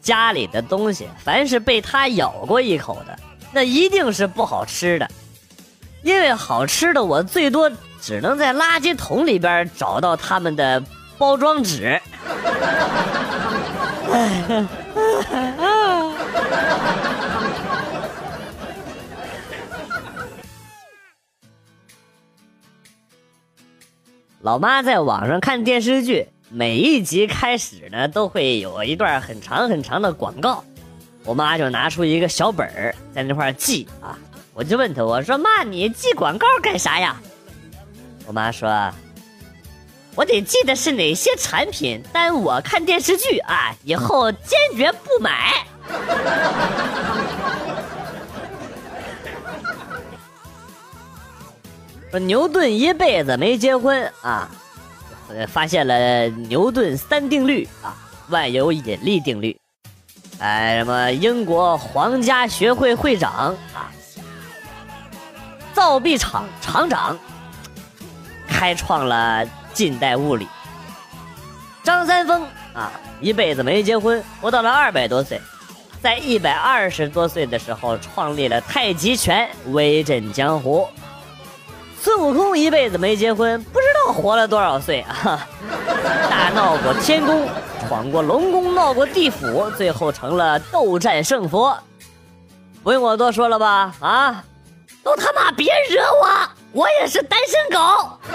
家里的东西，凡是被他咬过一口的，那一定是不好吃的。因为好吃的，我最多只能在垃圾桶里边找到他们的包装纸。老妈在网上看电视剧，每一集开始呢都会有一段很长很长的广告，我妈就拿出一个小本儿在那块记啊。我就问她，我说妈，你记广告干啥呀？我妈说，我得记得是哪些产品，但我看电视剧啊，以后坚决不买。说牛顿一辈子没结婚啊，呃发现了牛顿三定律啊，万有引力定律，哎，什么英国皇家学会会长啊，造币厂厂长，开创了近代物理。张三丰啊，一辈子没结婚，活到了二百多岁，在一百二十多岁的时候创立了太极拳，威震江湖。孙悟空一辈子没结婚，不道活了多少岁啊！大闹过天宫，闯过龙宫，闹过地府，最后成了斗战胜佛。不用我多说了吧？啊，都他妈别惹我，我也是单身狗。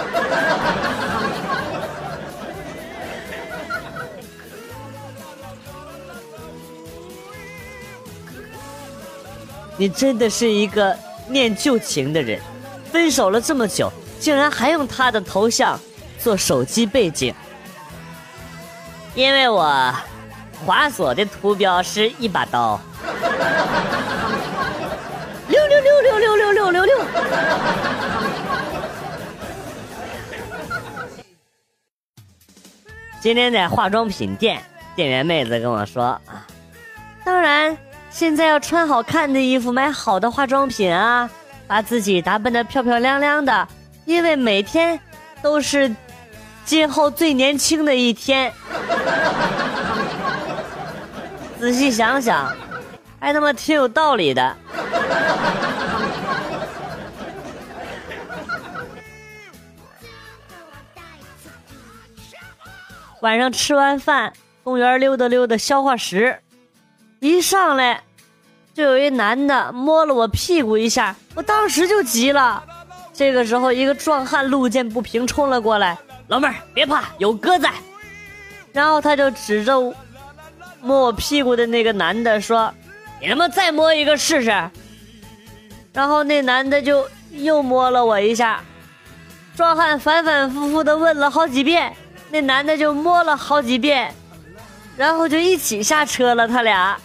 你真的是一个念旧情的人。分手了这么久，竟然还用他的头像做手机背景，因为我华索的图标是一把刀。六六六六六六六六六。今天在化妆品店，店员妹子跟我说啊，当然现在要穿好看的衣服，买好的化妆品啊。把自己打扮的漂漂亮亮的，因为每天都是今后最年轻的一天。仔细想想，还他妈挺有道理的。晚上吃完饭，公园溜达溜达消化食，一上来。就有一男的摸了我屁股一下，我当时就急了。这个时候，一个壮汉路见不平冲了过来：“老妹儿，别怕，有哥在。”然后他就指着摸我屁股的那个男的说：“你他妈再摸一个试试。”然后那男的就又摸了我一下。壮汉反反复复的问了好几遍，那男的就摸了好几遍，然后就一起下车了。他俩。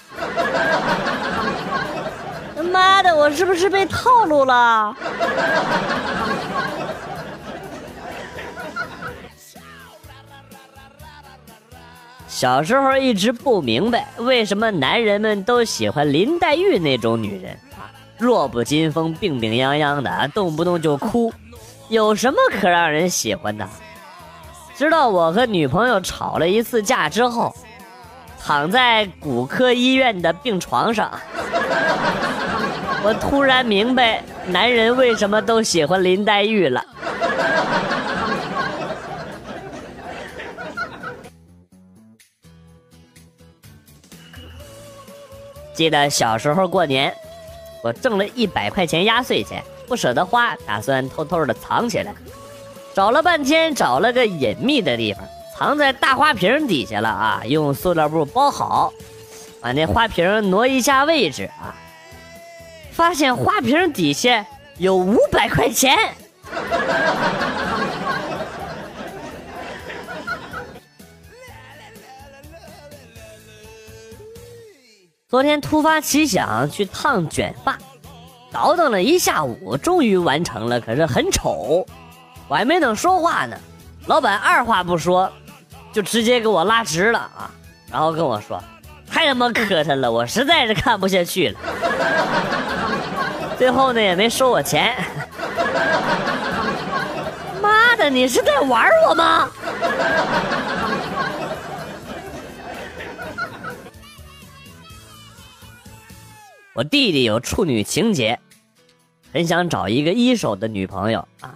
妈的，我是不是被套路了？小时候一直不明白，为什么男人们都喜欢林黛玉那种女人？弱不禁风，病病殃殃的，动不动就哭，有什么可让人喜欢的？直到我和女朋友吵了一次架之后，躺在骨科医院的病床上。我突然明白男人为什么都喜欢林黛玉了。记得小时候过年，我挣了一百块钱压岁钱，不舍得花，打算偷偷的藏起来。找了半天，找了个隐秘的地方，藏在大花瓶底下了啊！用塑料布包好，把那花瓶挪一下位置啊。发现花瓶底下有五百块钱。昨天突发奇想去烫卷发，倒腾了一下午，终于完成了，可是很丑。我还没等说话呢，老板二话不说，就直接给我拉直了啊，然后跟我说：“太他妈磕碜了，我实在是看不下去了。”最后呢也没收我钱。妈的你是在玩我吗？我弟弟有处女情结很想找一个一手的女朋友啊。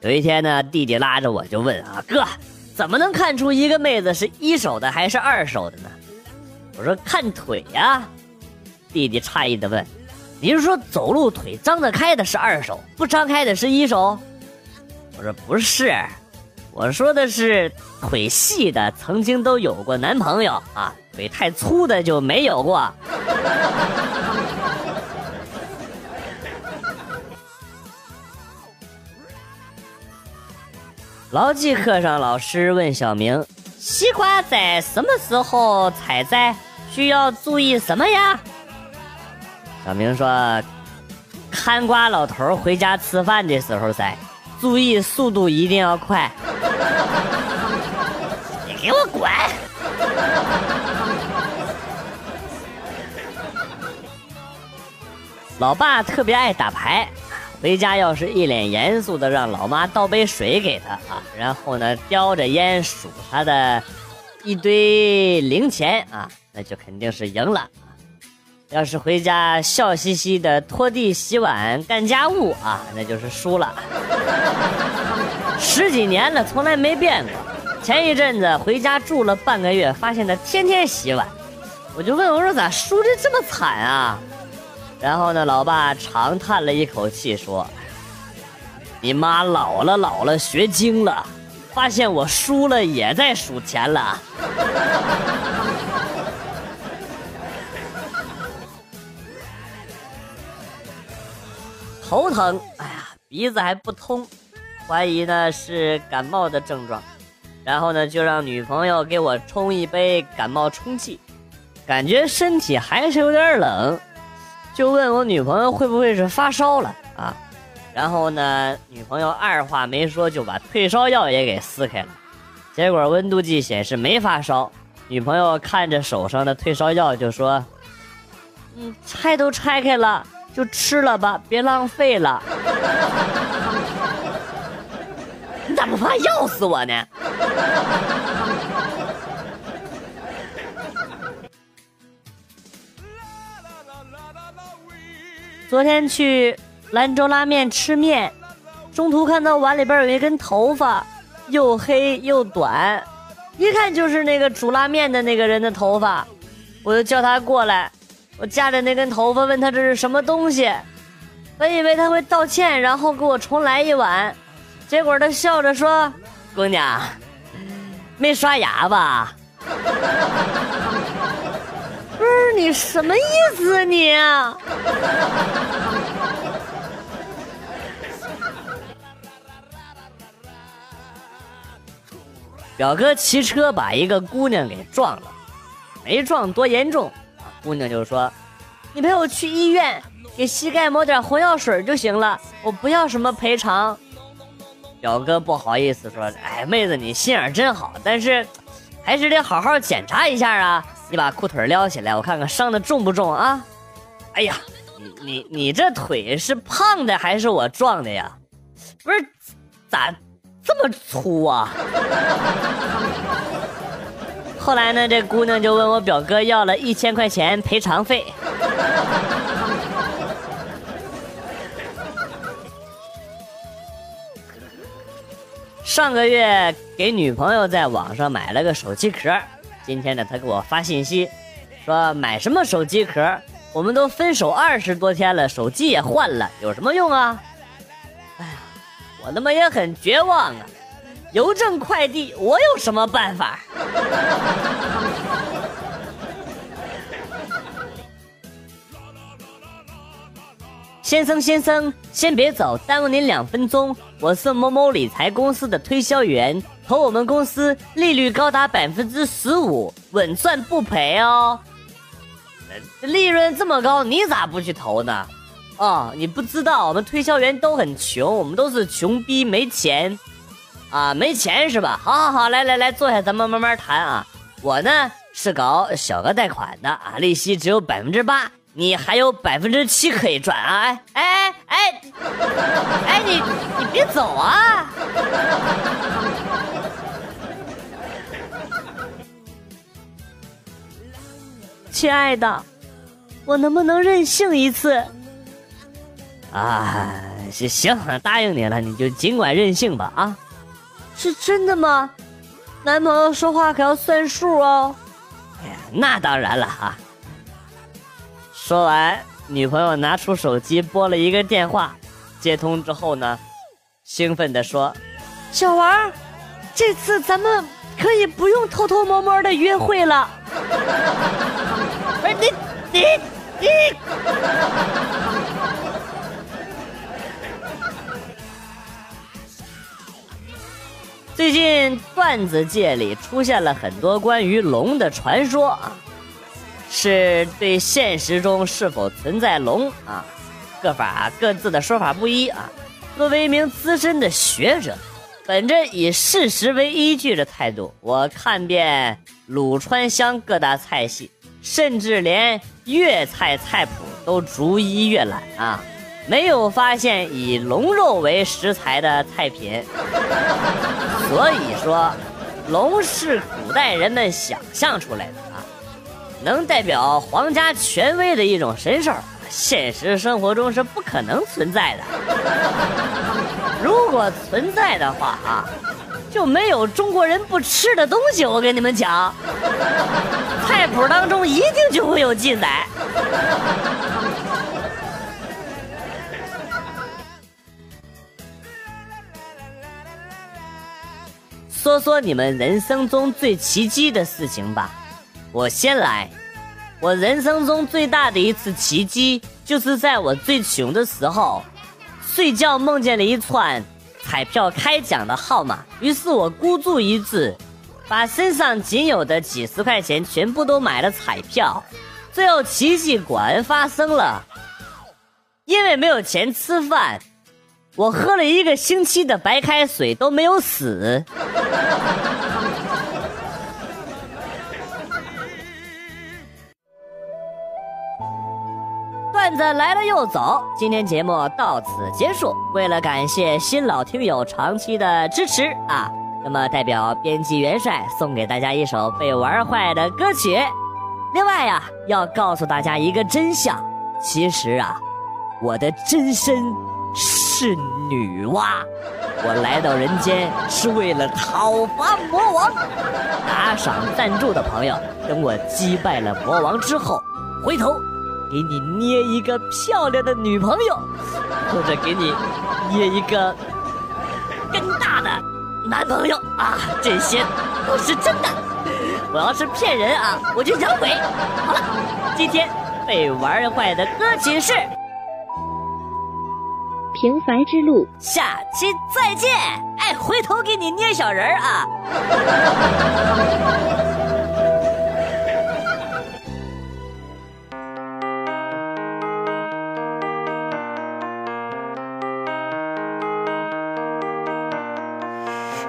有一天呢弟弟拉着我就问啊哥怎么能看出一个妹子是一手的还是二手的呢？我说看腿呀。弟弟诧异的问。你是说走路腿张得开的是二手，不张开的是一手？”我说不是，我说的是腿细的曾经都有过男朋友啊，腿太粗的就没有过。牢记课上，老师问小明：“西瓜在什么时候采摘？需要注意什么呀？”小明说：“看瓜老头回家吃饭的时候摘，注意速度一定要快。”你给我滚！老爸特别爱打牌。回家要是一脸严肃的让老妈倒杯水给他啊，然后呢叼着烟数他的一堆零钱啊，那就肯定是赢了。要是回家笑嘻嘻的拖地、洗碗、干家务啊，那就是输了。十几年了，从来没变过。前一阵子回家住了半个月，发现他天天洗碗，我就问我说咋输的这么惨啊？然后呢，老爸长叹了一口气说：“你妈老了老了，学精了，发现我输了也在数钱了。头疼，哎呀，鼻子还不通，怀疑呢是感冒的症状。然后呢，就让女朋友给我冲一杯感冒冲剂，感觉身体还是有点冷。”就问我女朋友会不会是发烧了啊？然后呢，女朋友二话没说就把退烧药也给撕开了，结果温度计显示没发烧。女朋友看着手上的退烧药就说：“嗯，拆都拆开了，就吃了吧，别浪费了。”你咋不怕药死我呢？昨天去兰州拉面吃面，中途看到碗里边有一根头发，又黑又短，一看就是那个煮拉面的那个人的头发，我就叫他过来，我夹着那根头发问他这是什么东西，本以为他会道歉，然后给我重来一碗，结果他笑着说：“姑娘，没刷牙吧？”不是你什么意思你？表哥骑车把一个姑娘给撞了，没撞多严重，姑娘就说：“你陪我去医院，给膝盖抹点红药水就行了，我不要什么赔偿。”表哥不好意思说：“哎，妹子你心眼真好，但是还是得好好检查一下啊。”你把裤腿撩起来，我看看伤的重不重啊？哎呀，你你你这腿是胖的还是我撞的呀？不是，咋这么粗啊？后来呢，这姑娘就问我表哥要了一千块钱赔偿费。上个月给女朋友在网上买了个手机壳。今天呢，她给我发信息，说买什么手机壳？我们都分手二十多天了，手机也换了，有什么用啊？哎呀，我他妈也很绝望啊！邮政快递，我有什么办法？先生，先生，先别走，耽误您两分钟。我是某某理财公司的推销员。投我们公司利率高达百分之十五，稳赚不赔哦。利润这么高，你咋不去投呢？哦，你不知道，我们推销员都很穷，我们都是穷逼，没钱啊，没钱是吧？好好好，来来来，坐下，咱们慢慢谈啊。我呢是搞小额贷款的啊，利息只有百分之八，你还有百分之七可以赚啊！哎哎哎哎，你你别走啊！亲爱的，我能不能任性一次？啊，行行，答应你了，你就尽管任性吧啊！是真的吗？男朋友说话可要算数哦。哎呀，那当然了啊！说完，女朋友拿出手机拨了一个电话，接通之后呢，兴奋地说：“小王，这次咱们可以不用偷偷摸摸的约会了。”不是你你你！最近段子界里出现了很多关于龙的传说啊，是对现实中是否存在龙啊，各法各自的说法不一啊。作为一名资深的学者，本着以事实为依据的态度，我看遍鲁川湘各大菜系，甚至连粤菜菜谱都逐一阅览啊。没有发现以龙肉为食材的菜品，所以说，龙是古代人们想象出来的啊，能代表皇家权威的一种神兽，现实生活中是不可能存在的。如果存在的话啊，就没有中国人不吃的东西。我跟你们讲，菜谱当中一定就会有记载。说说你们人生中最奇迹的事情吧，我先来。我人生中最大的一次奇迹，就是在我最穷的时候，睡觉梦见了一串彩票开奖的号码，于是我孤注一掷，把身上仅有的几十块钱全部都买了彩票，最后奇迹果然发生了，因为没有钱吃饭。我喝了一个星期的白开水都没有死。段子来了又走，今天节目到此结束。为了感谢新老听友长期的支持啊，那么代表编辑元帅送给大家一首被玩坏的歌曲。另外呀，要告诉大家一个真相，其实啊，我的真身。是女娲，我来到人间是为了讨伐魔王。打赏赞助的朋友，等我击败了魔王之后，回头给你捏一个漂亮的女朋友，或者给你捏一个更大的男朋友啊！这些都是真的。我要是骗人啊，我就养鬼。好了，今天被玩坏的歌曲是。平凡之路，下期再见！哎，回头给你捏小人儿啊！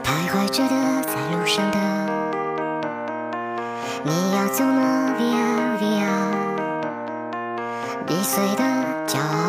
徘徊着的，在路上的，你要走吗？Via Via，易碎的，骄傲着。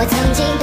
我曾经